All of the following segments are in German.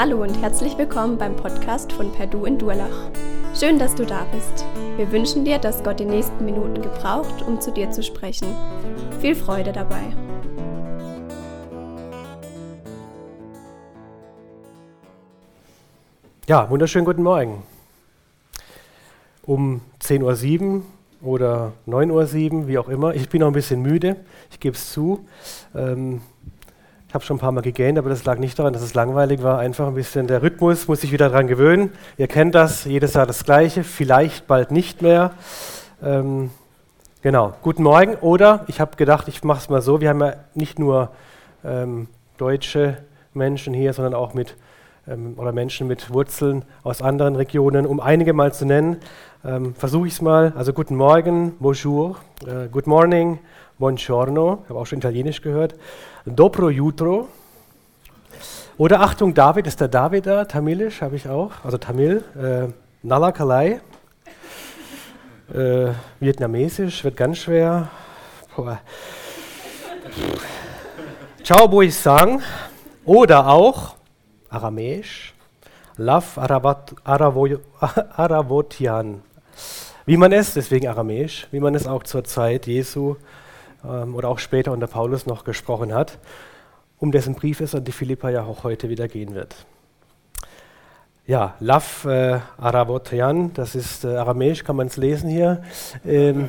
Hallo und herzlich willkommen beim Podcast von Perdu in Durlach. Schön, dass du da bist. Wir wünschen dir, dass Gott die nächsten Minuten gebraucht, um zu dir zu sprechen. Viel Freude dabei. Ja, wunderschönen guten Morgen. Um 10.07 Uhr oder 9.07 Uhr, wie auch immer. Ich bin noch ein bisschen müde, ich gebe es zu. Ähm, ich habe schon ein paar Mal gegähnt, aber das lag nicht daran, dass es langweilig war. Einfach ein bisschen der Rhythmus, muss ich wieder daran gewöhnen. Ihr kennt das, jedes Jahr das Gleiche, vielleicht bald nicht mehr. Ähm, genau, guten Morgen. Oder ich habe gedacht, ich mache es mal so: Wir haben ja nicht nur ähm, deutsche Menschen hier, sondern auch mit ähm, oder Menschen mit Wurzeln aus anderen Regionen. Um einige mal zu nennen, ähm, versuche ich es mal. Also guten Morgen, bonjour, äh, good morning, buongiorno, ich habe auch schon Italienisch gehört, dobro jutro. Oder Achtung, David, ist der David da? Tamilisch habe ich auch, also Tamil. Äh, Nalakalai. Äh, Vietnamesisch wird ganz schwer. Boah. Ciao, Bui Sang. Oder auch Aramäisch. Lav Aravotian. Wie man es, deswegen Aramäisch, wie man es auch zur Zeit Jesu ähm, oder auch später unter Paulus noch gesprochen hat, um dessen Brief es an die Philippa ja auch heute wieder gehen wird. Ja, Lav äh, Aravotian, das ist äh, Aramäisch, kann man es lesen hier. Ähm,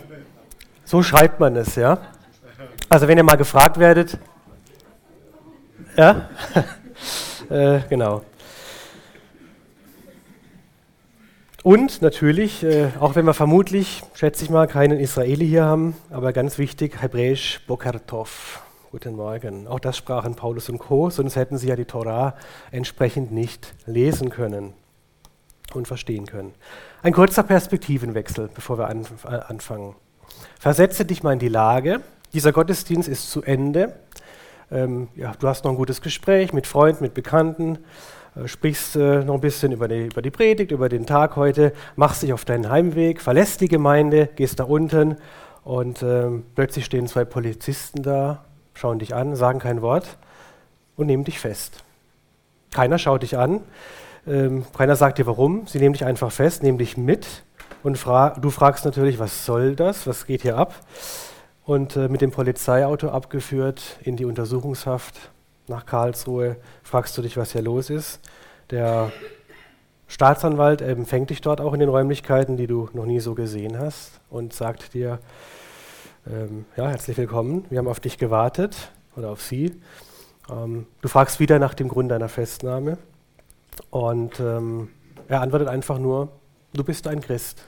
so schreibt man es, ja. Also wenn ihr mal gefragt werdet, ja, äh, genau. Und natürlich, äh, auch wenn wir vermutlich, schätze ich mal, keinen Israeli hier haben, aber ganz wichtig, hebräisch Bokertov. Guten Morgen. Auch das sprachen Paulus und Co., sonst hätten sie ja die Torah entsprechend nicht lesen können und verstehen können. Ein kurzer Perspektivenwechsel, bevor wir äh, anfangen. Versetze dich mal in die Lage, dieser Gottesdienst ist zu Ende. Ähm, ja, du hast noch ein gutes Gespräch mit Freunden, mit Bekannten sprichst äh, noch ein bisschen über die, über die Predigt, über den Tag heute, machst dich auf deinen Heimweg, verlässt die Gemeinde, gehst da unten und ähm, plötzlich stehen zwei Polizisten da, schauen dich an, sagen kein Wort und nehmen dich fest. Keiner schaut dich an, ähm, keiner sagt dir warum, sie nehmen dich einfach fest, nehmen dich mit und fra du fragst natürlich, was soll das, was geht hier ab? Und äh, mit dem Polizeiauto abgeführt in die Untersuchungshaft nach Karlsruhe, fragst du dich, was hier los ist. Der Staatsanwalt empfängt dich dort auch in den Räumlichkeiten, die du noch nie so gesehen hast und sagt dir, ähm, ja, herzlich willkommen, wir haben auf dich gewartet oder auf sie. Ähm, du fragst wieder nach dem Grund deiner Festnahme und ähm, er antwortet einfach nur, du bist ein Christ.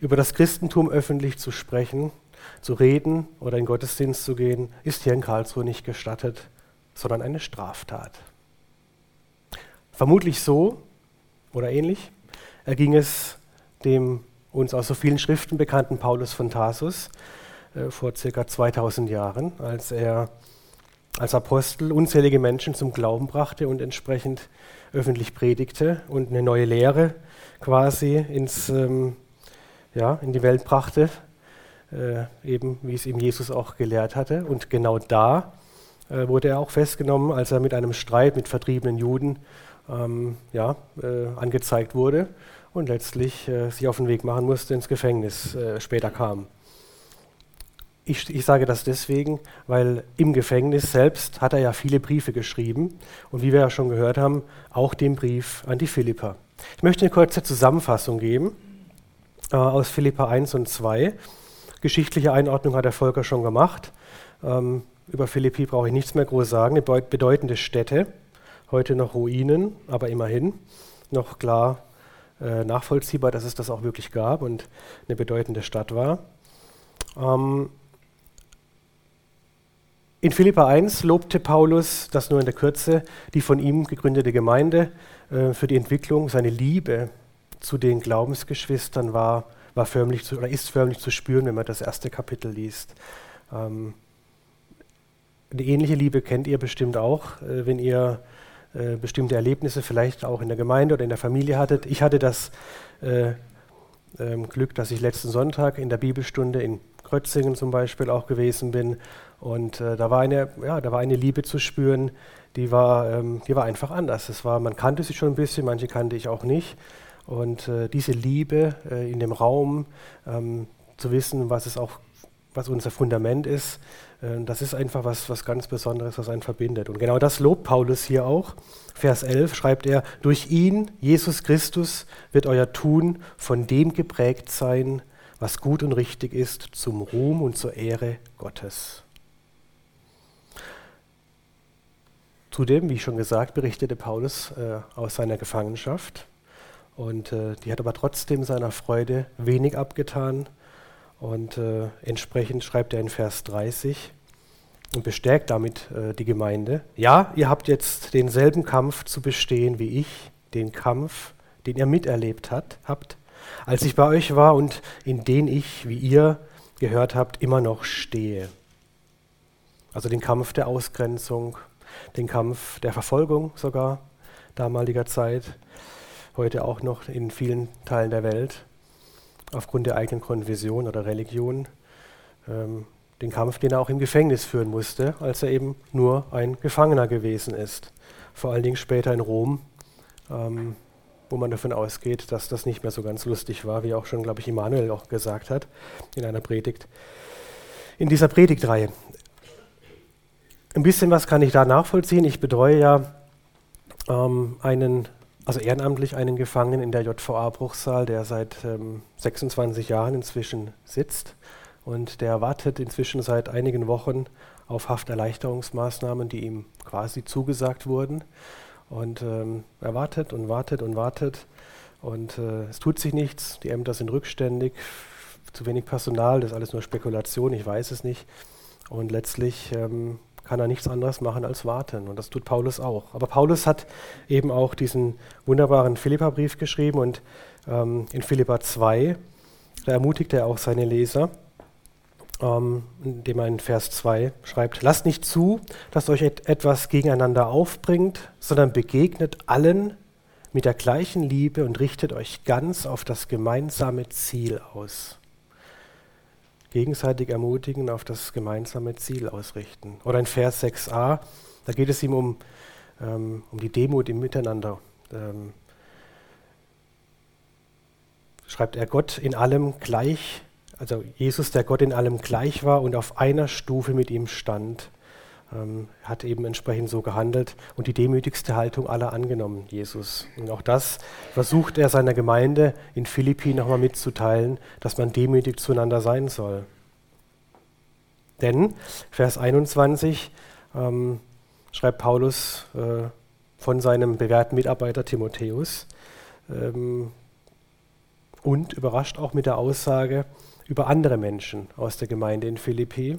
Über das Christentum öffentlich zu sprechen, zu reden oder in Gottesdienst zu gehen, ist hier in Karlsruhe nicht gestattet, sondern eine Straftat. Vermutlich so oder ähnlich erging es dem uns aus so vielen Schriften bekannten Paulus von Tarsus äh, vor circa 2000 Jahren, als er als Apostel unzählige Menschen zum Glauben brachte und entsprechend öffentlich predigte und eine neue Lehre quasi ins, ähm, ja, in die Welt brachte, äh, eben wie es ihm Jesus auch gelehrt hatte. Und genau da äh, wurde er auch festgenommen, als er mit einem Streit mit vertriebenen Juden ähm, ja, äh, angezeigt wurde und letztlich äh, sich auf den Weg machen musste, ins Gefängnis äh, später kam. Ich, ich, sage das deswegen, weil im Gefängnis selbst hat er ja viele Briefe geschrieben und wie wir ja schon gehört haben, auch den Brief an die Philipper. Ich möchte eine kurze Zusammenfassung geben aus Philippa 1 und 2. Geschichtliche Einordnung hat der Volker schon gemacht. Ähm, über Philippi brauche ich nichts mehr groß sagen. Eine bedeutende Stätte, heute noch Ruinen, aber immerhin noch klar äh, nachvollziehbar, dass es das auch wirklich gab und eine bedeutende Stadt war. Ähm, in Philippa 1 lobte Paulus, das nur in der Kürze, die von ihm gegründete Gemeinde äh, für die Entwicklung. Seine Liebe zu den Glaubensgeschwistern war war förmlich zu, oder ist förmlich zu spüren, wenn man das erste Kapitel liest. Ähm, eine ähnliche Liebe kennt ihr bestimmt auch, äh, wenn ihr äh, bestimmte Erlebnisse vielleicht auch in der Gemeinde oder in der Familie hattet. Ich hatte das äh, ähm, Glück, dass ich letzten Sonntag in der Bibelstunde in Krötzingen zum Beispiel auch gewesen bin. Und äh, da, war eine, ja, da war eine Liebe zu spüren, die war, ähm, die war einfach anders. Es war, man kannte sie schon ein bisschen, manche kannte ich auch nicht. Und äh, diese Liebe äh, in dem Raum, ähm, zu wissen, was es auch, was unser Fundament ist, äh, das ist einfach was, was ganz Besonderes, was einen verbindet. Und genau das lobt Paulus hier auch. Vers 11 schreibt er, durch ihn, Jesus Christus, wird euer Tun von dem geprägt sein, was gut und richtig ist, zum Ruhm und zur Ehre Gottes. Zudem, wie schon gesagt, berichtete Paulus äh, aus seiner Gefangenschaft. Und äh, die hat aber trotzdem seiner Freude wenig abgetan. Und äh, entsprechend schreibt er in Vers 30 und bestärkt damit äh, die Gemeinde. Ja, ihr habt jetzt denselben Kampf zu bestehen wie ich, den Kampf, den ihr miterlebt hat, habt, als ich bei euch war und in den ich, wie ihr gehört habt, immer noch stehe. Also den Kampf der Ausgrenzung, den Kampf der Verfolgung sogar damaliger Zeit, heute auch noch in vielen Teilen der Welt, aufgrund der eigenen Konversion oder Religion. Ähm, den Kampf, den er auch im Gefängnis führen musste, als er eben nur ein Gefangener gewesen ist. Vor allen Dingen später in Rom, ähm, wo man davon ausgeht, dass das nicht mehr so ganz lustig war, wie auch schon, glaube ich, Immanuel auch gesagt hat in einer Predigt. In dieser Predigtreihe. Ein bisschen was kann ich da nachvollziehen. Ich betreue ja ähm, einen, also ehrenamtlich einen Gefangenen in der JVA Bruchsal, der seit ähm, 26 Jahren inzwischen sitzt. Und der wartet inzwischen seit einigen Wochen auf Hafterleichterungsmaßnahmen, die ihm quasi zugesagt wurden. Und ähm, er wartet und wartet und wartet. Und äh, es tut sich nichts. Die Ämter sind rückständig, zu wenig Personal, das ist alles nur Spekulation, ich weiß es nicht. Und letztlich ähm, kann er nichts anderes machen als warten. Und das tut Paulus auch. Aber Paulus hat eben auch diesen wunderbaren Philippa-Brief geschrieben und ähm, in Philippa 2, da ermutigt er auch seine Leser, ähm, indem er in Vers 2 schreibt, lasst nicht zu, dass euch et etwas gegeneinander aufbringt, sondern begegnet allen mit der gleichen Liebe und richtet euch ganz auf das gemeinsame Ziel aus gegenseitig ermutigen, auf das gemeinsame Ziel ausrichten. Oder in Vers 6a, da geht es ihm um, ähm, um die Demut im Miteinander. Ähm, schreibt er Gott in allem gleich, also Jesus, der Gott in allem gleich war und auf einer Stufe mit ihm stand, ähm, hat eben entsprechend so gehandelt und die demütigste Haltung aller angenommen, Jesus. Und auch das versucht er seiner Gemeinde in Philippi nochmal mitzuteilen, dass man demütig zueinander sein soll. Denn, Vers 21, ähm, schreibt Paulus äh, von seinem bewährten Mitarbeiter Timotheus ähm, und überrascht auch mit der Aussage über andere Menschen aus der Gemeinde in Philippi.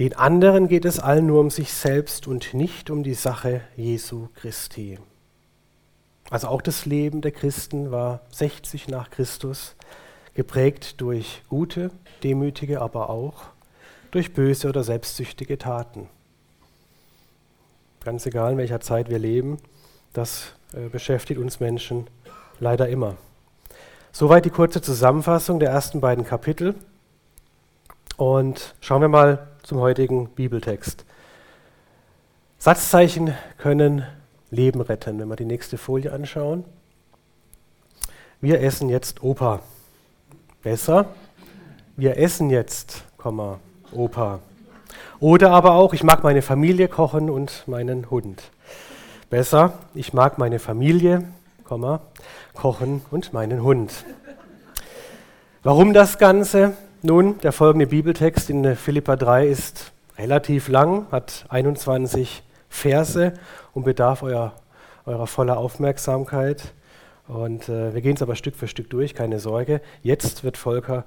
Den anderen geht es allen nur um sich selbst und nicht um die Sache Jesu Christi. Also auch das Leben der Christen war 60 nach Christus geprägt durch gute, demütige, aber auch durch böse oder selbstsüchtige Taten. Ganz egal, in welcher Zeit wir leben, das äh, beschäftigt uns Menschen leider immer. Soweit die kurze Zusammenfassung der ersten beiden Kapitel. Und schauen wir mal zum heutigen Bibeltext. Satzzeichen können Leben retten. Wenn wir die nächste Folie anschauen. Wir essen jetzt Opa. Besser, wir essen jetzt, Opa. Oder aber auch, ich mag meine Familie kochen und meinen Hund. Besser, ich mag meine Familie, kochen und meinen Hund. Warum das Ganze? Nun, der folgende Bibeltext in Philippa 3 ist relativ lang, hat 21 Verse und bedarf eurer, eurer voller Aufmerksamkeit. Und äh, wir gehen es aber Stück für Stück durch, keine Sorge. Jetzt wird Volker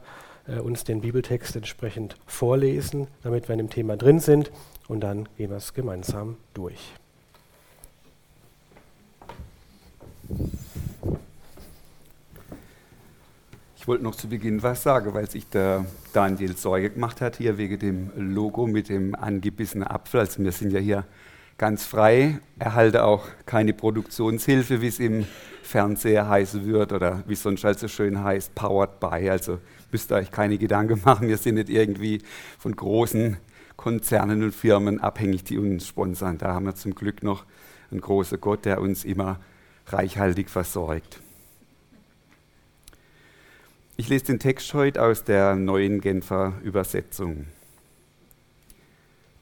äh, uns den Bibeltext entsprechend vorlesen, damit wir in dem Thema drin sind. Und dann gehen wir es gemeinsam durch. Ich wollte noch zu Beginn was sagen, weil sich der Daniel Sorge gemacht hat, hier wegen dem Logo mit dem angebissenen Apfel. Also wir sind ja hier ganz frei, erhalte auch keine Produktionshilfe, wie es im Fernseher heißen wird oder wie es sonst halt so schön heißt, powered by. Also müsst ihr euch keine Gedanken machen, wir sind nicht irgendwie von großen Konzernen und Firmen abhängig, die uns sponsern. Da haben wir zum Glück noch einen großen Gott, der uns immer reichhaltig versorgt. Ich lese den Text heute aus der neuen Genfer Übersetzung.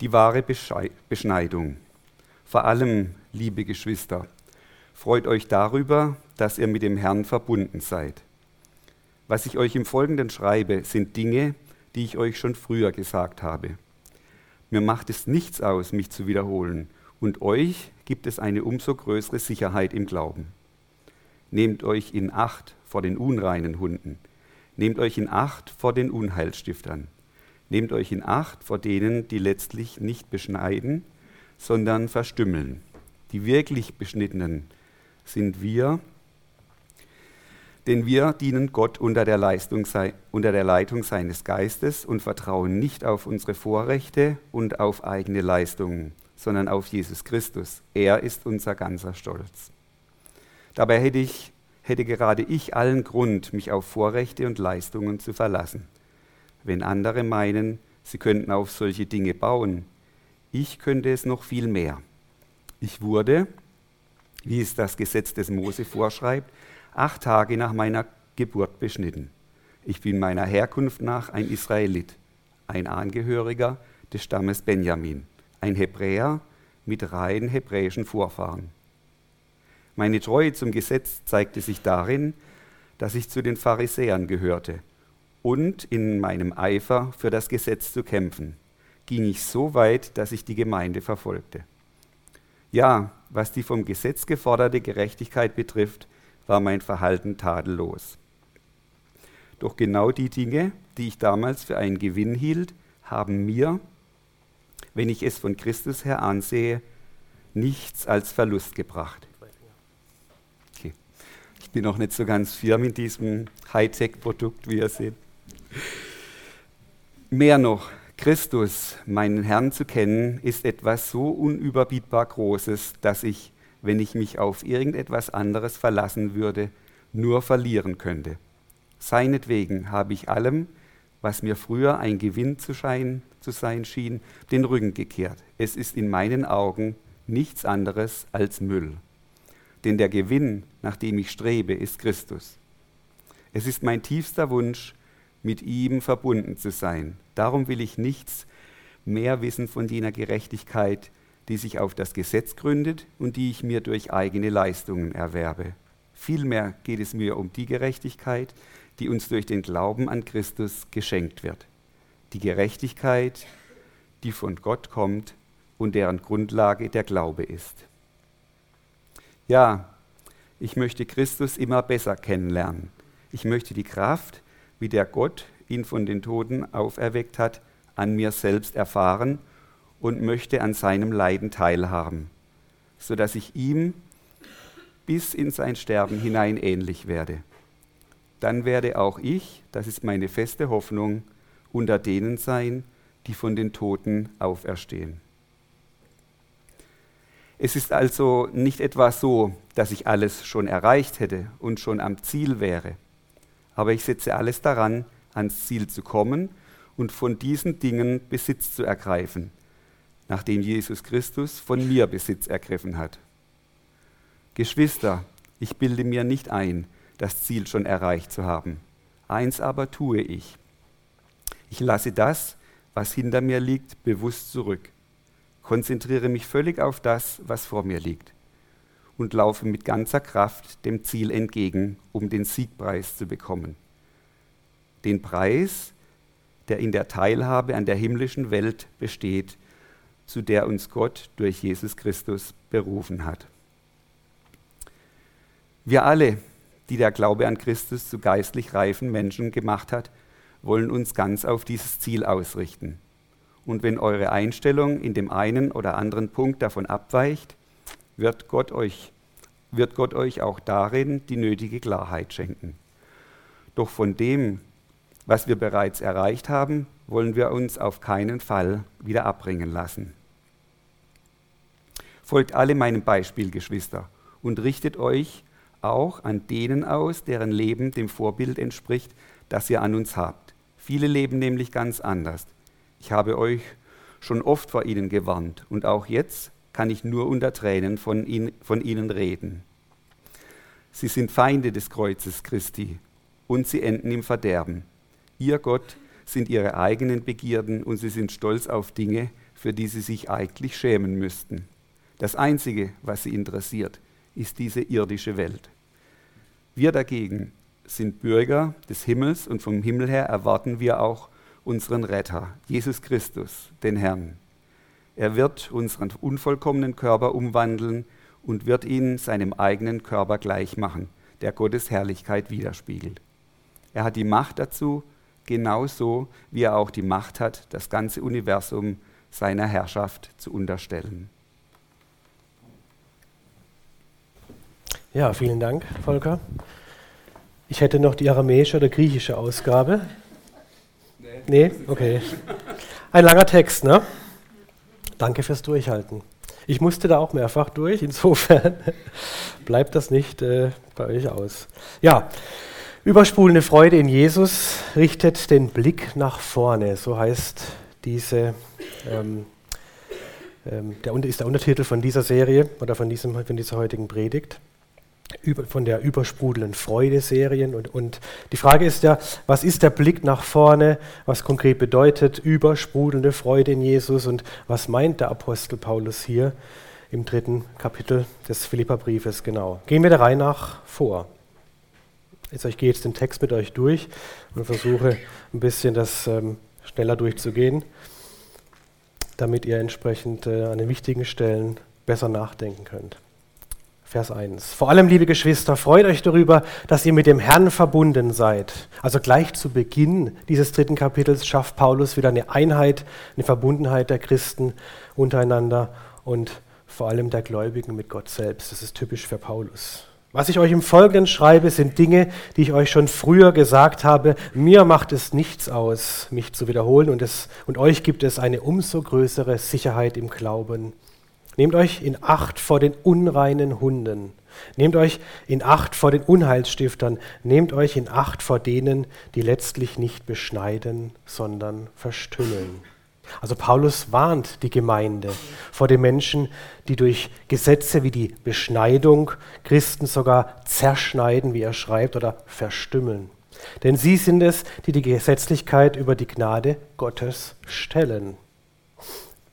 Die wahre Beschneidung. Vor allem, liebe Geschwister, freut euch darüber, dass ihr mit dem Herrn verbunden seid. Was ich euch im Folgenden schreibe, sind Dinge, die ich euch schon früher gesagt habe. Mir macht es nichts aus, mich zu wiederholen, und euch gibt es eine umso größere Sicherheit im Glauben. Nehmt euch in Acht vor den unreinen Hunden Nehmt euch in Acht vor den Unheilstiftern. Nehmt euch in Acht vor denen, die letztlich nicht beschneiden, sondern verstümmeln. Die wirklich Beschnittenen sind wir, denn wir dienen Gott unter der, Leistung, unter der Leitung seines Geistes und vertrauen nicht auf unsere Vorrechte und auf eigene Leistungen, sondern auf Jesus Christus. Er ist unser ganzer Stolz. Dabei hätte ich hätte gerade ich allen Grund, mich auf Vorrechte und Leistungen zu verlassen. Wenn andere meinen, sie könnten auf solche Dinge bauen, ich könnte es noch viel mehr. Ich wurde, wie es das Gesetz des Mose vorschreibt, acht Tage nach meiner Geburt beschnitten. Ich bin meiner Herkunft nach ein Israelit, ein Angehöriger des Stammes Benjamin, ein Hebräer mit rein hebräischen Vorfahren. Meine Treue zum Gesetz zeigte sich darin, dass ich zu den Pharisäern gehörte und in meinem Eifer für das Gesetz zu kämpfen, ging ich so weit, dass ich die Gemeinde verfolgte. Ja, was die vom Gesetz geforderte Gerechtigkeit betrifft, war mein Verhalten tadellos. Doch genau die Dinge, die ich damals für einen Gewinn hielt, haben mir, wenn ich es von Christus her ansehe, nichts als Verlust gebracht bin noch nicht so ganz firm in diesem Hightech-Produkt, wie ihr seht. Mehr noch, Christus, meinen Herrn zu kennen, ist etwas so unüberbietbar Großes, dass ich, wenn ich mich auf irgendetwas anderes verlassen würde, nur verlieren könnte. Seinetwegen habe ich allem, was mir früher ein Gewinn zu, schein, zu sein schien, den Rücken gekehrt. Es ist in meinen Augen nichts anderes als Müll denn der Gewinn, nach dem ich strebe, ist Christus. Es ist mein tiefster Wunsch, mit ihm verbunden zu sein. Darum will ich nichts mehr wissen von jener Gerechtigkeit, die sich auf das Gesetz gründet und die ich mir durch eigene Leistungen erwerbe. Vielmehr geht es mir um die Gerechtigkeit, die uns durch den Glauben an Christus geschenkt wird. Die Gerechtigkeit, die von Gott kommt und deren Grundlage der Glaube ist. Ja, ich möchte Christus immer besser kennenlernen. Ich möchte die Kraft, wie der Gott ihn von den Toten auferweckt hat, an mir selbst erfahren und möchte an seinem Leiden teilhaben, sodass ich ihm bis in sein Sterben hinein ähnlich werde. Dann werde auch ich, das ist meine feste Hoffnung, unter denen sein, die von den Toten auferstehen. Es ist also nicht etwa so, dass ich alles schon erreicht hätte und schon am Ziel wäre, aber ich setze alles daran, ans Ziel zu kommen und von diesen Dingen Besitz zu ergreifen, nachdem Jesus Christus von mir Besitz ergriffen hat. Geschwister, ich bilde mir nicht ein, das Ziel schon erreicht zu haben. Eins aber tue ich. Ich lasse das, was hinter mir liegt, bewusst zurück konzentriere mich völlig auf das, was vor mir liegt und laufe mit ganzer Kraft dem Ziel entgegen, um den Siegpreis zu bekommen. Den Preis, der in der Teilhabe an der himmlischen Welt besteht, zu der uns Gott durch Jesus Christus berufen hat. Wir alle, die der Glaube an Christus zu geistlich reifen Menschen gemacht hat, wollen uns ganz auf dieses Ziel ausrichten. Und wenn eure Einstellung in dem einen oder anderen Punkt davon abweicht, wird Gott euch, wird Gott euch auch darin die nötige Klarheit schenken. Doch von dem, was wir bereits erreicht haben, wollen wir uns auf keinen Fall wieder abbringen lassen. Folgt alle meinem Beispiel, Geschwister, und richtet euch auch an denen aus, deren Leben dem Vorbild entspricht, das ihr an uns habt. Viele leben nämlich ganz anders. Ich habe euch schon oft vor ihnen gewarnt und auch jetzt kann ich nur unter Tränen von, ihn, von ihnen reden. Sie sind Feinde des Kreuzes Christi und sie enden im Verderben. Ihr Gott sind ihre eigenen Begierden und sie sind stolz auf Dinge, für die sie sich eigentlich schämen müssten. Das Einzige, was sie interessiert, ist diese irdische Welt. Wir dagegen sind Bürger des Himmels und vom Himmel her erwarten wir auch unseren Retter, Jesus Christus, den Herrn. Er wird unseren unvollkommenen Körper umwandeln und wird ihn seinem eigenen Körper gleich machen, der Gottes Herrlichkeit widerspiegelt. Er hat die Macht dazu, genauso wie er auch die Macht hat, das ganze Universum seiner Herrschaft zu unterstellen. Ja, vielen Dank, Volker. Ich hätte noch die aramäische oder griechische Ausgabe. Nee. Okay. Ein langer Text, ne? Danke fürs Durchhalten. Ich musste da auch mehrfach durch, insofern bleibt das nicht äh, bei euch aus. Ja, überspulende Freude in Jesus richtet den Blick nach vorne, so heißt diese, ähm, ähm, der ist der Untertitel von dieser Serie oder von, diesem, von dieser heutigen Predigt über, von der übersprudelnden Freude-Serien. Und, und die Frage ist ja, was ist der Blick nach vorne, was konkret bedeutet übersprudelnde Freude in Jesus und was meint der Apostel Paulus hier im dritten Kapitel des Philipperbriefes genau. Gehen wir der Reihe nach vor. Jetzt, ich gehe jetzt den Text mit euch durch und versuche ein bisschen das ähm, schneller durchzugehen, damit ihr entsprechend äh, an den wichtigen Stellen besser nachdenken könnt. Vers 1. Vor allem, liebe Geschwister, freut euch darüber, dass ihr mit dem Herrn verbunden seid. Also gleich zu Beginn dieses dritten Kapitels schafft Paulus wieder eine Einheit, eine Verbundenheit der Christen untereinander und vor allem der Gläubigen mit Gott selbst. Das ist typisch für Paulus. Was ich euch im Folgenden schreibe, sind Dinge, die ich euch schon früher gesagt habe. Mir macht es nichts aus, mich zu wiederholen und, es, und euch gibt es eine umso größere Sicherheit im Glauben. Nehmt euch in Acht vor den unreinen Hunden. Nehmt euch in Acht vor den Unheilsstiftern. Nehmt euch in Acht vor denen, die letztlich nicht beschneiden, sondern verstümmeln. Also Paulus warnt die Gemeinde vor den Menschen, die durch Gesetze wie die Beschneidung Christen sogar zerschneiden, wie er schreibt, oder verstümmeln. Denn sie sind es, die die Gesetzlichkeit über die Gnade Gottes stellen.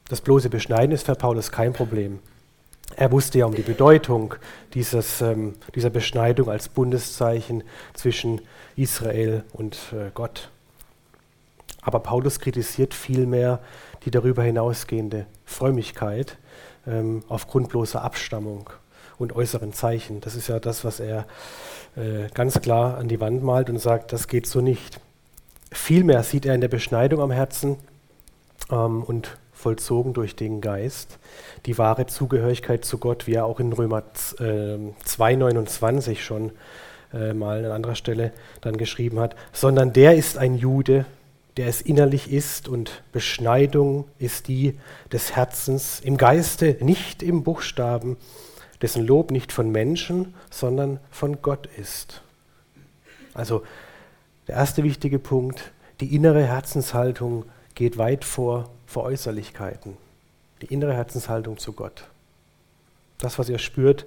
Das bloße Beschneiden ist für Paulus kein Problem. Er wusste ja um die Bedeutung dieses, ähm, dieser Beschneidung als Bundeszeichen zwischen Israel und äh, Gott. Aber Paulus kritisiert vielmehr die darüber hinausgehende Frömmigkeit ähm, aufgrund bloßer Abstammung und äußeren Zeichen. Das ist ja das, was er äh, ganz klar an die Wand malt und sagt, das geht so nicht. Vielmehr sieht er in der Beschneidung am Herzen ähm, und vollzogen durch den Geist, die wahre Zugehörigkeit zu Gott, wie er auch in Römer äh, 2,29 schon äh, mal an anderer Stelle dann geschrieben hat, sondern der ist ein Jude, der es innerlich ist und Beschneidung ist die des Herzens im Geiste, nicht im Buchstaben, dessen Lob nicht von Menschen, sondern von Gott ist. Also der erste wichtige Punkt, die innere Herzenshaltung geht weit vor vor Äußerlichkeiten. Die innere Herzenshaltung zu Gott. Das, was ihr spürt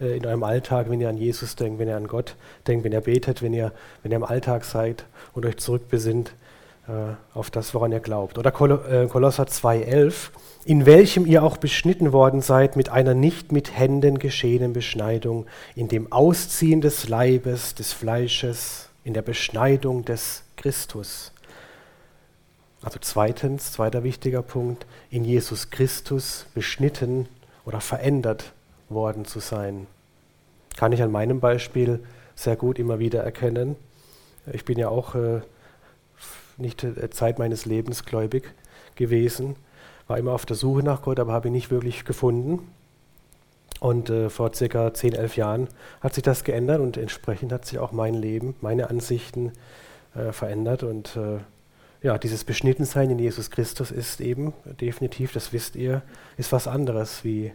äh, in eurem Alltag, wenn ihr an Jesus denkt, wenn ihr an Gott denkt, wenn ihr betet, wenn ihr, wenn ihr im Alltag seid und euch zurückbesinnt äh, auf das, woran ihr glaubt. Oder Kol äh, Kolosser 2,11, in welchem ihr auch beschnitten worden seid mit einer nicht mit Händen geschehenen Beschneidung, in dem Ausziehen des Leibes, des Fleisches, in der Beschneidung des Christus also zweitens, zweiter wichtiger Punkt, in Jesus Christus beschnitten oder verändert worden zu sein. Kann ich an meinem Beispiel sehr gut immer wieder erkennen. Ich bin ja auch äh, nicht äh, Zeit meines Lebens gläubig gewesen, war immer auf der Suche nach Gott, aber habe ihn nicht wirklich gefunden. Und äh, vor circa 10, 11 Jahren hat sich das geändert und entsprechend hat sich auch mein Leben, meine Ansichten äh, verändert und äh, ja, dieses Beschnittensein in Jesus Christus ist eben definitiv, das wisst ihr, ist was anderes, wie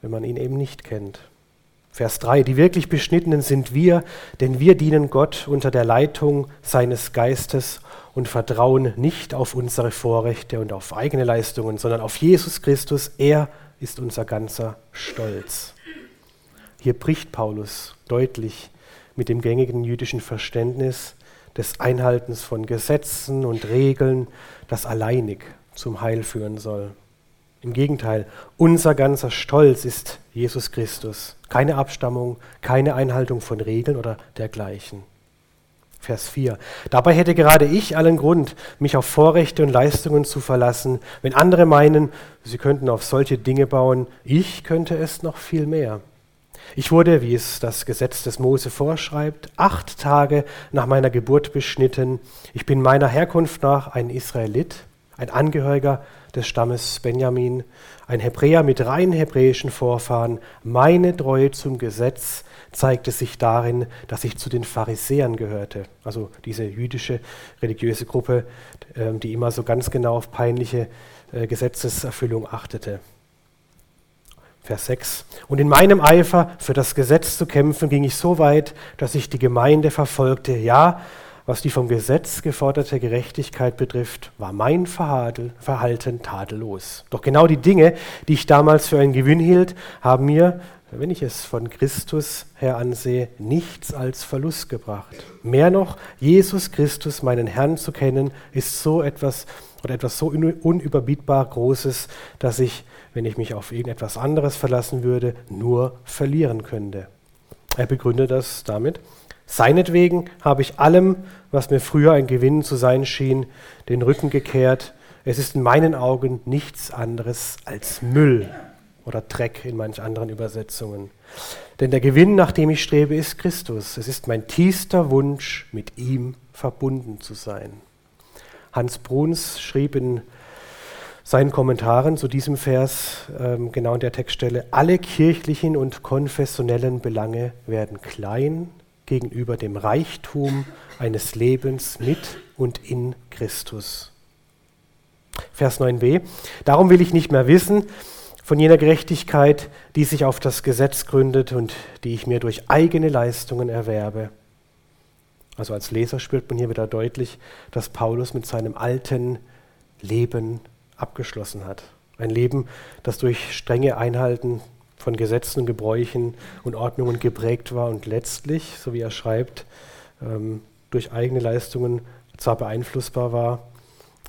wenn man ihn eben nicht kennt. Vers 3, die wirklich Beschnittenen sind wir, denn wir dienen Gott unter der Leitung seines Geistes und vertrauen nicht auf unsere Vorrechte und auf eigene Leistungen, sondern auf Jesus Christus. Er ist unser ganzer Stolz. Hier bricht Paulus deutlich mit dem gängigen jüdischen Verständnis des Einhaltens von Gesetzen und Regeln, das alleinig zum Heil führen soll. Im Gegenteil, unser ganzer Stolz ist Jesus Christus. Keine Abstammung, keine Einhaltung von Regeln oder dergleichen. Vers 4. Dabei hätte gerade ich allen Grund, mich auf Vorrechte und Leistungen zu verlassen, wenn andere meinen, sie könnten auf solche Dinge bauen, ich könnte es noch viel mehr. Ich wurde, wie es das Gesetz des Mose vorschreibt, acht Tage nach meiner Geburt beschnitten. Ich bin meiner Herkunft nach ein Israelit, ein Angehöriger des Stammes Benjamin, ein Hebräer mit rein hebräischen Vorfahren. Meine Treue zum Gesetz zeigte sich darin, dass ich zu den Pharisäern gehörte, also diese jüdische religiöse Gruppe, ähm, die immer so ganz genau auf peinliche äh, Gesetzeserfüllung achtete. Vers 6. Und in meinem Eifer für das Gesetz zu kämpfen, ging ich so weit, dass ich die Gemeinde verfolgte. Ja, was die vom Gesetz geforderte Gerechtigkeit betrifft, war mein Verhalten tadellos. Doch genau die Dinge, die ich damals für einen Gewinn hielt, haben mir, wenn ich es von Christus her ansehe, nichts als Verlust gebracht. Mehr noch, Jesus Christus, meinen Herrn zu kennen, ist so etwas oder etwas so unüberbietbar Großes, dass ich, wenn ich mich auf irgendetwas anderes verlassen würde, nur verlieren könnte. Er begründet das damit, Seinetwegen habe ich allem, was mir früher ein Gewinn zu sein schien, den Rücken gekehrt. Es ist in meinen Augen nichts anderes als Müll oder Dreck in manch anderen Übersetzungen. Denn der Gewinn, nach dem ich strebe, ist Christus. Es ist mein tiefster Wunsch, mit ihm verbunden zu sein. Hans Bruns schrieb in seinen Kommentaren zu diesem Vers, ähm, genau in der Textstelle, alle kirchlichen und konfessionellen Belange werden klein gegenüber dem Reichtum eines Lebens mit und in Christus. Vers 9b. Darum will ich nicht mehr wissen von jener Gerechtigkeit, die sich auf das Gesetz gründet und die ich mir durch eigene Leistungen erwerbe. Also als Leser spürt man hier wieder deutlich, dass Paulus mit seinem alten Leben abgeschlossen hat. Ein Leben, das durch strenge Einhalten von Gesetzen, Gebräuchen und Ordnungen geprägt war und letztlich, so wie er schreibt, ähm, durch eigene Leistungen zwar beeinflussbar war,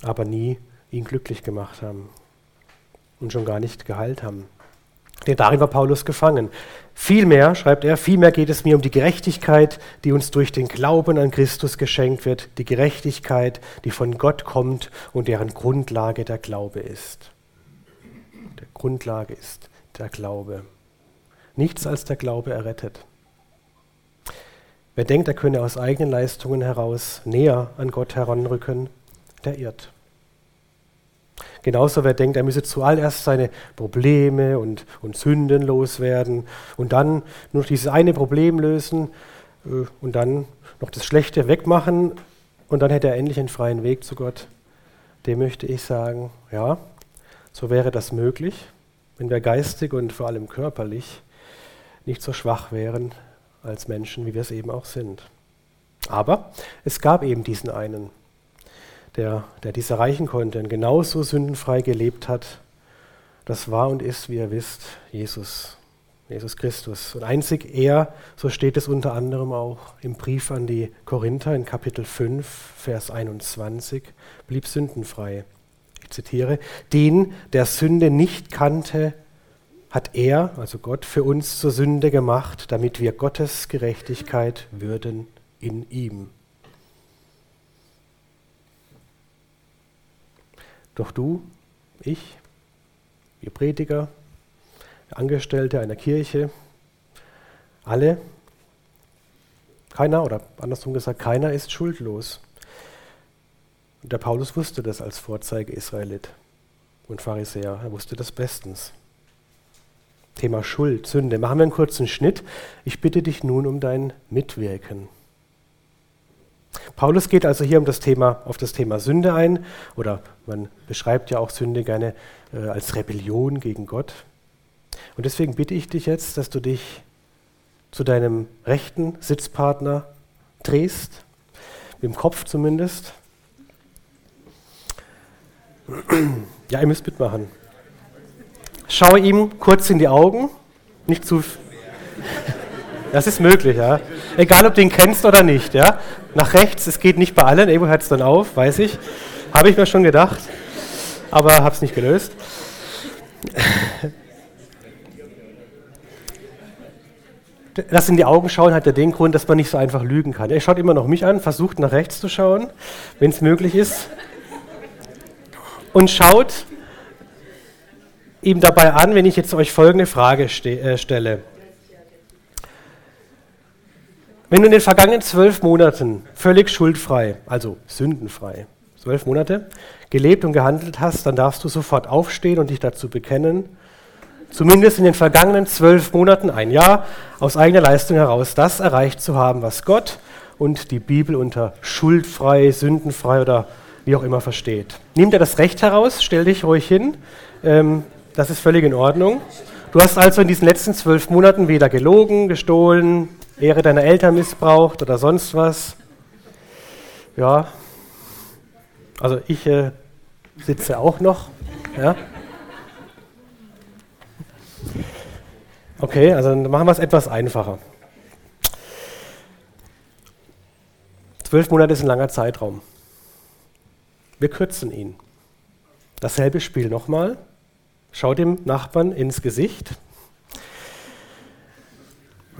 aber nie ihn glücklich gemacht haben und schon gar nicht geheilt haben. Denn darin war Paulus gefangen. Vielmehr, schreibt er, vielmehr geht es mir um die Gerechtigkeit, die uns durch den Glauben an Christus geschenkt wird, die Gerechtigkeit, die von Gott kommt und deren Grundlage der Glaube ist. Der Grundlage ist der Glaube. Nichts als der Glaube errettet. Wer denkt, er könne aus eigenen Leistungen heraus näher an Gott heranrücken, der irrt. Genauso wer denkt, er müsse zuallererst seine Probleme und, und Sünden loswerden und dann nur dieses eine Problem lösen äh, und dann noch das Schlechte wegmachen und dann hätte er endlich einen freien Weg zu Gott, dem möchte ich sagen, ja, so wäre das möglich wenn wir geistig und vor allem körperlich nicht so schwach wären als Menschen, wie wir es eben auch sind. Aber es gab eben diesen einen, der, der dies erreichen konnte und genauso sündenfrei gelebt hat. Das war und ist, wie ihr wisst, Jesus, Jesus Christus. Und einzig er, so steht es unter anderem auch im Brief an die Korinther in Kapitel 5, Vers 21, blieb sündenfrei zitiere, den der Sünde nicht kannte, hat er, also Gott, für uns zur Sünde gemacht, damit wir Gottes Gerechtigkeit würden in ihm. Doch du, ich, ihr Prediger, Angestellte einer Kirche, alle, keiner oder andersrum gesagt, keiner ist schuldlos. Und der Paulus wusste das als Vorzeige Israelit und Pharisäer. Er wusste das bestens. Thema Schuld, Sünde. Machen wir einen kurzen Schnitt. Ich bitte dich nun um dein Mitwirken. Paulus geht also hier um das Thema, auf das Thema Sünde ein, oder man beschreibt ja auch Sünde gerne äh, als Rebellion gegen Gott. Und deswegen bitte ich dich jetzt, dass du dich zu deinem rechten Sitzpartner drehst, mit dem Kopf zumindest. Ja, ihr müsst mitmachen. Schau ihm kurz in die Augen, nicht zu. Das ist möglich, ja. Egal, ob du ihn kennst oder nicht, ja. Nach rechts, es geht nicht bei allen, Ego hört es dann auf, weiß ich. Habe ich mir schon gedacht, aber habe es nicht gelöst. Das in die Augen schauen hat ja den Grund, dass man nicht so einfach lügen kann. Er schaut immer noch mich an, versucht nach rechts zu schauen, wenn es möglich ist. Und schaut ihm dabei an, wenn ich jetzt euch folgende Frage ste äh, stelle. Wenn du in den vergangenen zwölf Monaten völlig schuldfrei, also sündenfrei, zwölf Monate, gelebt und gehandelt hast, dann darfst du sofort aufstehen und dich dazu bekennen, zumindest in den vergangenen zwölf Monaten, ein Jahr, aus eigener Leistung heraus das erreicht zu haben, was Gott und die Bibel unter schuldfrei, sündenfrei oder wie auch immer versteht. Nimm dir das Recht heraus, stell dich ruhig hin, ähm, das ist völlig in Ordnung. Du hast also in diesen letzten zwölf Monaten weder gelogen, gestohlen, Ehre deiner Eltern missbraucht oder sonst was. Ja, also ich äh, sitze auch noch. Ja. Okay, also dann machen wir es etwas einfacher. Zwölf Monate ist ein langer Zeitraum. Wir kürzen ihn. Dasselbe Spiel nochmal. Schau dem Nachbarn ins Gesicht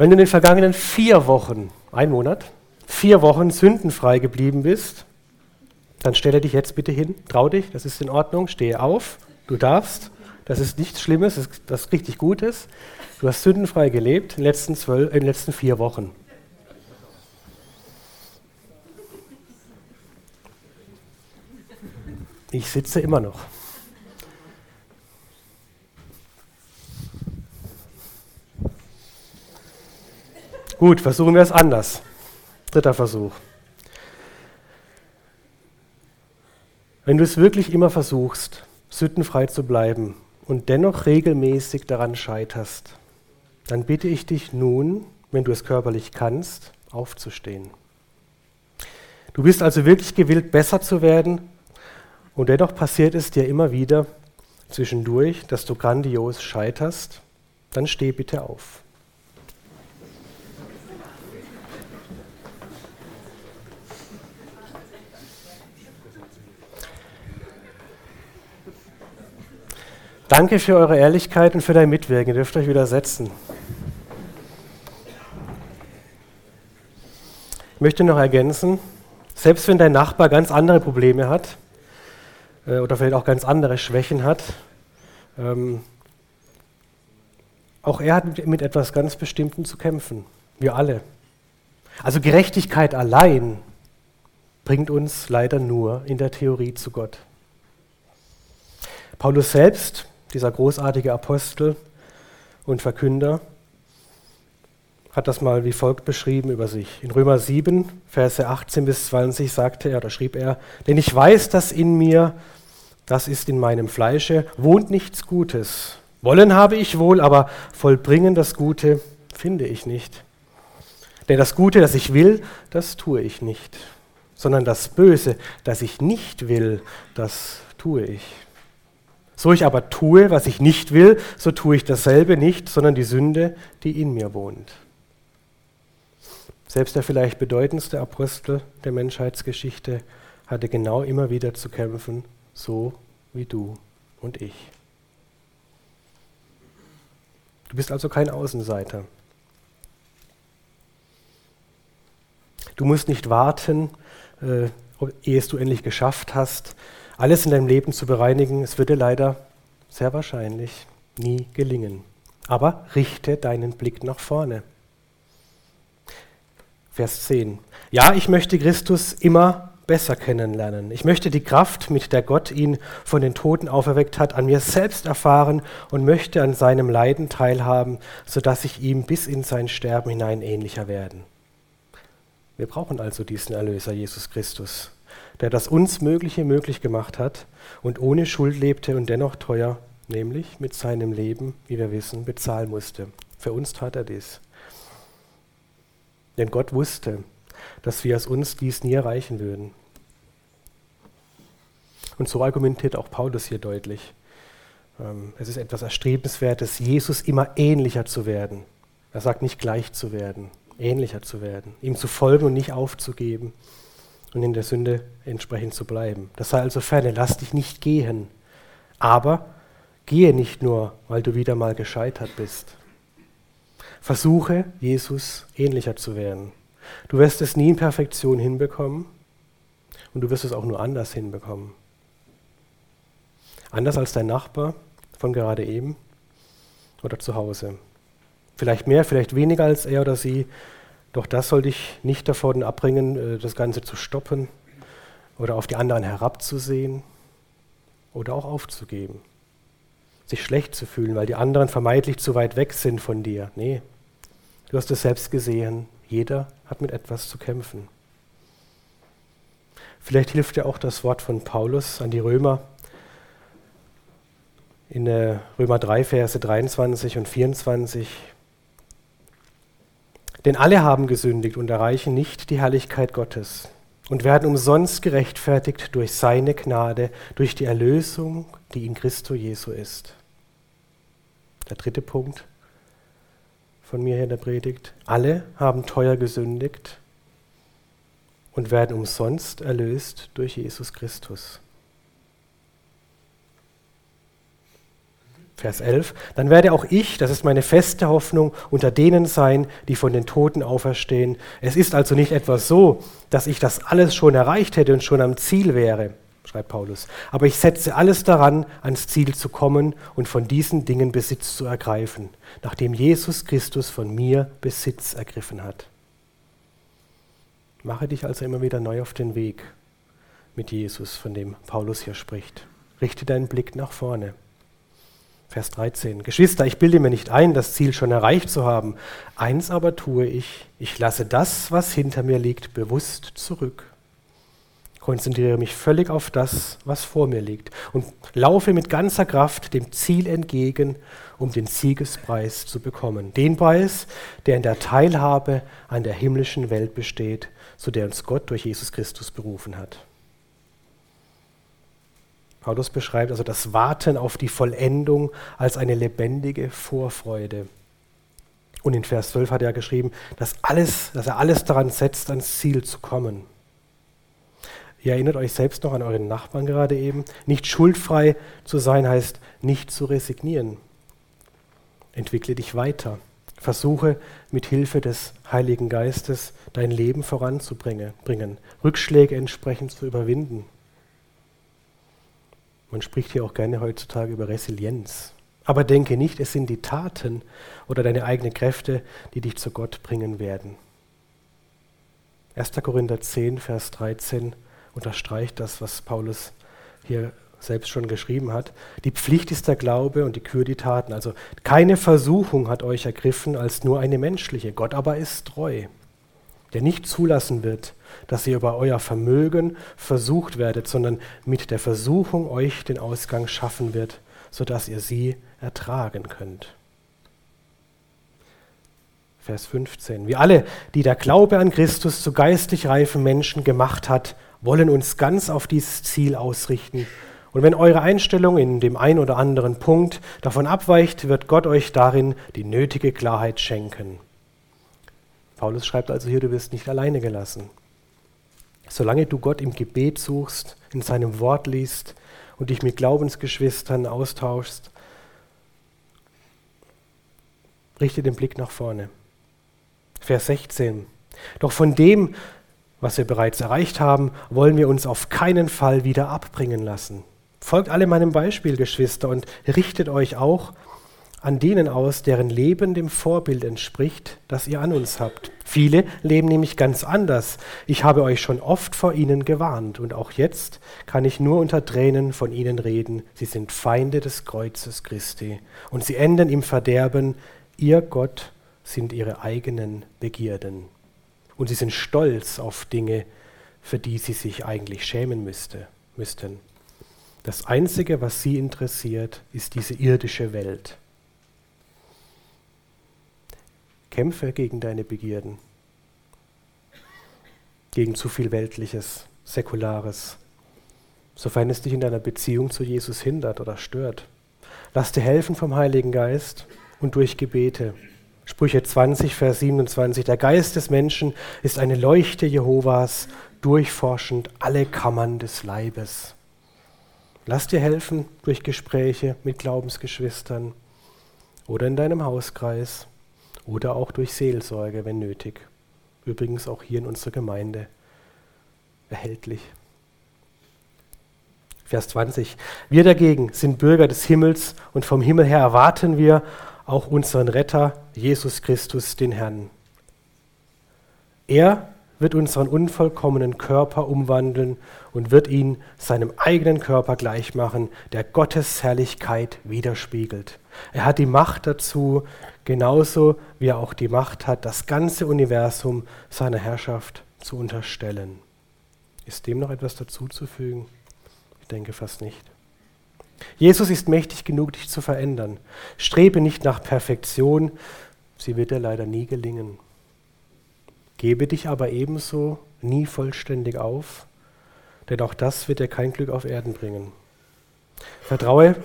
wenn du in den vergangenen vier Wochen, ein Monat, vier Wochen sündenfrei geblieben bist, dann stelle dich jetzt bitte hin, trau dich, das ist in Ordnung, stehe auf, du darfst, das ist nichts Schlimmes, das ist, ist richtig Gutes. Du hast sündenfrei gelebt in den letzten, zwölf, in den letzten vier Wochen. Ich sitze immer noch. Gut, versuchen wir es anders. Dritter Versuch. Wenn du es wirklich immer versuchst, sündenfrei zu bleiben und dennoch regelmäßig daran scheiterst, dann bitte ich dich nun, wenn du es körperlich kannst, aufzustehen. Du bist also wirklich gewillt, besser zu werden und dennoch passiert es dir immer wieder zwischendurch, dass du grandios scheiterst, dann steh bitte auf. Danke für eure Ehrlichkeit und für dein Mitwirken. Ihr dürft euch wieder setzen. Ich möchte noch ergänzen, selbst wenn dein Nachbar ganz andere Probleme hat äh, oder vielleicht auch ganz andere Schwächen hat, ähm, auch er hat mit, mit etwas ganz Bestimmtem zu kämpfen. Wir alle. Also Gerechtigkeit allein bringt uns leider nur in der Theorie zu Gott. Paulus selbst dieser großartige Apostel und Verkünder, hat das mal wie folgt beschrieben über sich. In Römer 7, Verse 18 bis 20 sagte er oder schrieb er, denn ich weiß, dass in mir, das ist in meinem Fleische, wohnt nichts Gutes. Wollen habe ich wohl, aber vollbringen das Gute finde ich nicht. Denn das Gute, das ich will, das tue ich nicht, sondern das Böse, das ich nicht will, das tue ich. So ich aber tue, was ich nicht will, so tue ich dasselbe nicht, sondern die Sünde, die in mir wohnt. Selbst der vielleicht bedeutendste Apostel der Menschheitsgeschichte hatte genau immer wieder zu kämpfen, so wie du und ich. Du bist also kein Außenseiter. Du musst nicht warten, äh, ehe du endlich geschafft hast, alles in deinem Leben zu bereinigen, es wird dir leider sehr wahrscheinlich nie gelingen. Aber richte deinen Blick nach vorne. Vers 10. Ja, ich möchte Christus immer besser kennenlernen. Ich möchte die Kraft, mit der Gott ihn von den Toten auferweckt hat, an mir selbst erfahren und möchte an seinem Leiden teilhaben, sodass ich ihm bis in sein Sterben hinein ähnlicher werden. Wir brauchen also diesen Erlöser, Jesus Christus der das uns Mögliche möglich gemacht hat und ohne Schuld lebte und dennoch teuer, nämlich mit seinem Leben, wie wir wissen, bezahlen musste. Für uns tat er dies. Denn Gott wusste, dass wir aus uns dies nie erreichen würden. Und so argumentiert auch Paulus hier deutlich. Ähm, es ist etwas Erstrebenswertes, Jesus immer ähnlicher zu werden. Er sagt nicht gleich zu werden, ähnlicher zu werden, ihm zu folgen und nicht aufzugeben und in der Sünde entsprechend zu bleiben. Das sei also ferne, lass dich nicht gehen. Aber gehe nicht nur, weil du wieder mal gescheitert bist. Versuche, Jesus ähnlicher zu werden. Du wirst es nie in Perfektion hinbekommen und du wirst es auch nur anders hinbekommen. Anders als dein Nachbar von gerade eben oder zu Hause. Vielleicht mehr, vielleicht weniger als er oder sie, doch das soll dich nicht davon abbringen, äh, das Ganze zu stoppen oder auf die anderen herabzusehen oder auch aufzugeben. Sich schlecht zu fühlen, weil die anderen vermeintlich zu weit weg sind von dir. Nee, du hast es selbst gesehen. Jeder hat mit etwas zu kämpfen. Vielleicht hilft dir auch das Wort von Paulus an die Römer in Römer 3, Verse 23 und 24. Denn alle haben gesündigt und erreichen nicht die Herrlichkeit Gottes und werden umsonst gerechtfertigt durch seine Gnade, durch die Erlösung, die in Christo Jesu ist. Der dritte Punkt von mir hier in der Predigt. Alle haben teuer gesündigt und werden umsonst erlöst durch Jesus Christus. Vers 11, dann werde auch ich, das ist meine feste Hoffnung, unter denen sein, die von den Toten auferstehen. Es ist also nicht etwas so, dass ich das alles schon erreicht hätte und schon am Ziel wäre, schreibt Paulus. Aber ich setze alles daran, ans Ziel zu kommen und von diesen Dingen Besitz zu ergreifen, nachdem Jesus Christus von mir Besitz ergriffen hat. Mache dich also immer wieder neu auf den Weg mit Jesus, von dem Paulus hier spricht. Richte deinen Blick nach vorne. Vers 13. Geschwister, ich bilde mir nicht ein, das Ziel schon erreicht zu haben. Eins aber tue ich, ich lasse das, was hinter mir liegt, bewusst zurück. Konzentriere mich völlig auf das, was vor mir liegt und laufe mit ganzer Kraft dem Ziel entgegen, um den Siegespreis zu bekommen. Den Preis, der in der Teilhabe an der himmlischen Welt besteht, zu der uns Gott durch Jesus Christus berufen hat. Paulus beschreibt also das Warten auf die Vollendung als eine lebendige Vorfreude. Und in Vers 12 hat er geschrieben, dass, alles, dass er alles daran setzt, ans Ziel zu kommen. Ihr erinnert euch selbst noch an euren Nachbarn gerade eben. Nicht schuldfrei zu sein heißt nicht zu resignieren. Entwickle dich weiter. Versuche mit Hilfe des Heiligen Geistes dein Leben voranzubringen, Rückschläge entsprechend zu überwinden. Man spricht hier auch gerne heutzutage über Resilienz. Aber denke nicht, es sind die Taten oder deine eigenen Kräfte, die dich zu Gott bringen werden. 1. Korinther 10, Vers 13 unterstreicht das, was Paulus hier selbst schon geschrieben hat. Die Pflicht ist der Glaube und die Kür die Taten. Also keine Versuchung hat euch ergriffen als nur eine menschliche. Gott aber ist treu der nicht zulassen wird, dass ihr über euer Vermögen versucht werdet, sondern mit der Versuchung euch den Ausgang schaffen wird, sodass ihr sie ertragen könnt. Vers 15. Wir alle, die der Glaube an Christus zu geistlich reifen Menschen gemacht hat, wollen uns ganz auf dieses Ziel ausrichten. Und wenn eure Einstellung in dem ein oder anderen Punkt davon abweicht, wird Gott euch darin die nötige Klarheit schenken. Paulus schreibt also hier, du wirst nicht alleine gelassen. Solange du Gott im Gebet suchst, in seinem Wort liest und dich mit Glaubensgeschwistern austauschst, richte den Blick nach vorne. Vers 16. Doch von dem, was wir bereits erreicht haben, wollen wir uns auf keinen Fall wieder abbringen lassen. Folgt alle meinem Beispiel, Geschwister, und richtet euch auch an denen aus, deren Leben dem Vorbild entspricht, das ihr an uns habt. Viele leben nämlich ganz anders. Ich habe euch schon oft vor ihnen gewarnt und auch jetzt kann ich nur unter Tränen von ihnen reden. Sie sind Feinde des Kreuzes Christi und sie enden im Verderben. Ihr Gott sind ihre eigenen Begierden. Und sie sind stolz auf Dinge, für die sie sich eigentlich schämen müsste, müssten. Das Einzige, was sie interessiert, ist diese irdische Welt. Kämpfe gegen deine Begierden. gegen zu viel Weltliches, Säkulares, sofern es dich in deiner Beziehung zu Jesus hindert oder stört. Lass dir helfen vom Heiligen Geist und durch Gebete. Sprüche 20, Vers 27. Der Geist des Menschen ist eine Leuchte Jehovas, durchforschend alle Kammern des Leibes. Lass dir helfen durch Gespräche mit Glaubensgeschwistern oder in deinem Hauskreis oder auch durch Seelsorge, wenn nötig. Übrigens auch hier in unserer Gemeinde erhältlich. Vers 20. Wir dagegen sind Bürger des Himmels und vom Himmel her erwarten wir auch unseren Retter, Jesus Christus, den Herrn. Er wird unseren unvollkommenen Körper umwandeln und wird ihn seinem eigenen Körper gleichmachen, der Gottes Herrlichkeit widerspiegelt. Er hat die Macht dazu, genauso wie er auch die Macht hat, das ganze Universum seiner Herrschaft zu unterstellen. Ist dem noch etwas dazuzufügen? Ich denke fast nicht. Jesus ist mächtig genug, dich zu verändern. Strebe nicht nach Perfektion, sie wird dir leider nie gelingen. Gebe dich aber ebenso nie vollständig auf, denn auch das wird dir kein Glück auf Erden bringen. Vertraue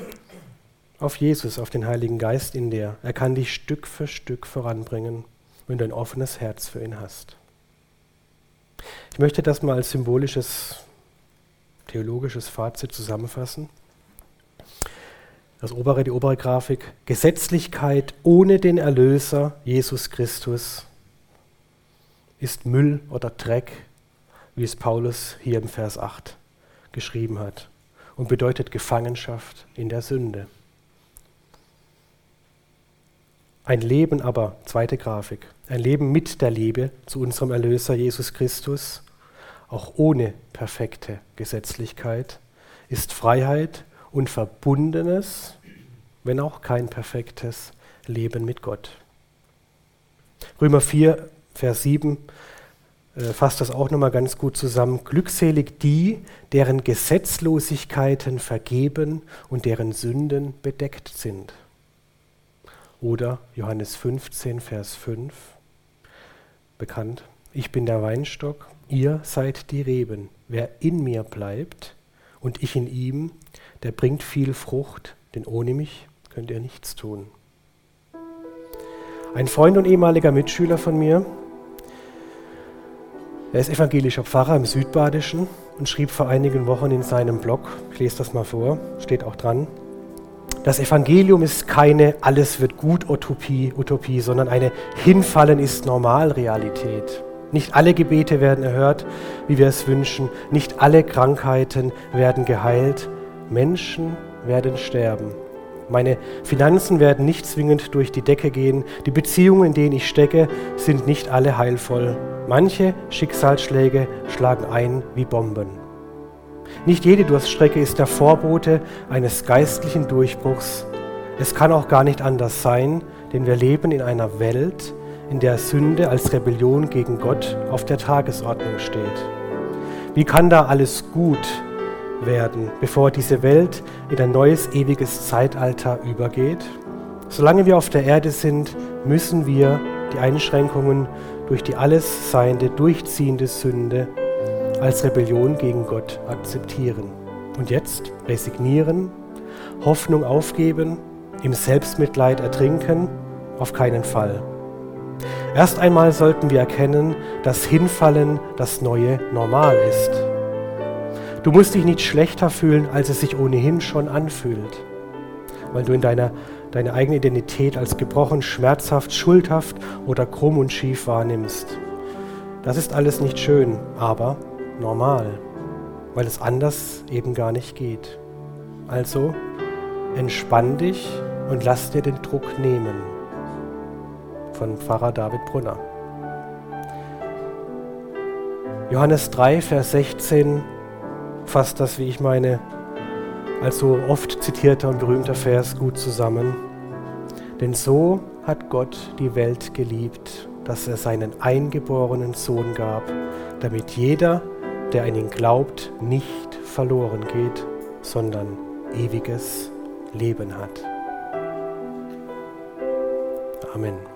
auf Jesus, auf den Heiligen Geist in dir. Er kann dich Stück für Stück voranbringen, wenn du ein offenes Herz für ihn hast. Ich möchte das mal als symbolisches, theologisches Fazit zusammenfassen. Das obere, die obere Grafik. Gesetzlichkeit ohne den Erlöser, Jesus Christus, ist Müll oder Dreck, wie es Paulus hier im Vers 8 geschrieben hat, und bedeutet Gefangenschaft in der Sünde. Ein Leben aber, zweite Grafik, ein Leben mit der Liebe zu unserem Erlöser Jesus Christus, auch ohne perfekte Gesetzlichkeit, ist Freiheit und verbundenes, wenn auch kein perfektes Leben mit Gott. Römer 4, Vers 7 äh, fasst das auch nochmal ganz gut zusammen. Glückselig die, deren Gesetzlosigkeiten vergeben und deren Sünden bedeckt sind. Oder Johannes 15, Vers 5, bekannt. Ich bin der Weinstock, ihr seid die Reben. Wer in mir bleibt und ich in ihm, der bringt viel Frucht, denn ohne mich könnt ihr nichts tun. Ein Freund und ehemaliger Mitschüler von mir, er ist evangelischer Pfarrer im Südbadischen und schrieb vor einigen Wochen in seinem Blog, ich lese das mal vor, steht auch dran, das Evangelium ist keine Alles wird gut Utopie, Utopie, sondern eine Hinfallen ist Normalrealität. Nicht alle Gebete werden erhört, wie wir es wünschen. Nicht alle Krankheiten werden geheilt. Menschen werden sterben. Meine Finanzen werden nicht zwingend durch die Decke gehen. Die Beziehungen, in denen ich stecke, sind nicht alle heilvoll. Manche Schicksalsschläge schlagen ein wie Bomben. Nicht jede Durststrecke ist der Vorbote eines geistlichen Durchbruchs. Es kann auch gar nicht anders sein, denn wir leben in einer Welt, in der Sünde als Rebellion gegen Gott auf der Tagesordnung steht. Wie kann da alles gut werden, bevor diese Welt in ein neues ewiges Zeitalter übergeht? Solange wir auf der Erde sind, müssen wir die Einschränkungen durch die alles seiende, durchziehende Sünde als Rebellion gegen Gott akzeptieren. Und jetzt resignieren, Hoffnung aufgeben, im Selbstmitleid ertrinken? Auf keinen Fall. Erst einmal sollten wir erkennen, dass Hinfallen das neue Normal ist. Du musst dich nicht schlechter fühlen, als es sich ohnehin schon anfühlt, weil du in deiner deine eigene Identität als gebrochen, schmerzhaft, schuldhaft oder krumm und schief wahrnimmst. Das ist alles nicht schön, aber normal, weil es anders eben gar nicht geht. Also entspann dich und lass dir den Druck nehmen. Von Pfarrer David Brunner. Johannes 3, Vers 16 fasst das, wie ich meine, als so oft zitierter und berühmter Vers gut zusammen. Denn so hat Gott die Welt geliebt, dass er seinen eingeborenen Sohn gab, damit jeder, der an ihn glaubt, nicht verloren geht, sondern ewiges Leben hat. Amen.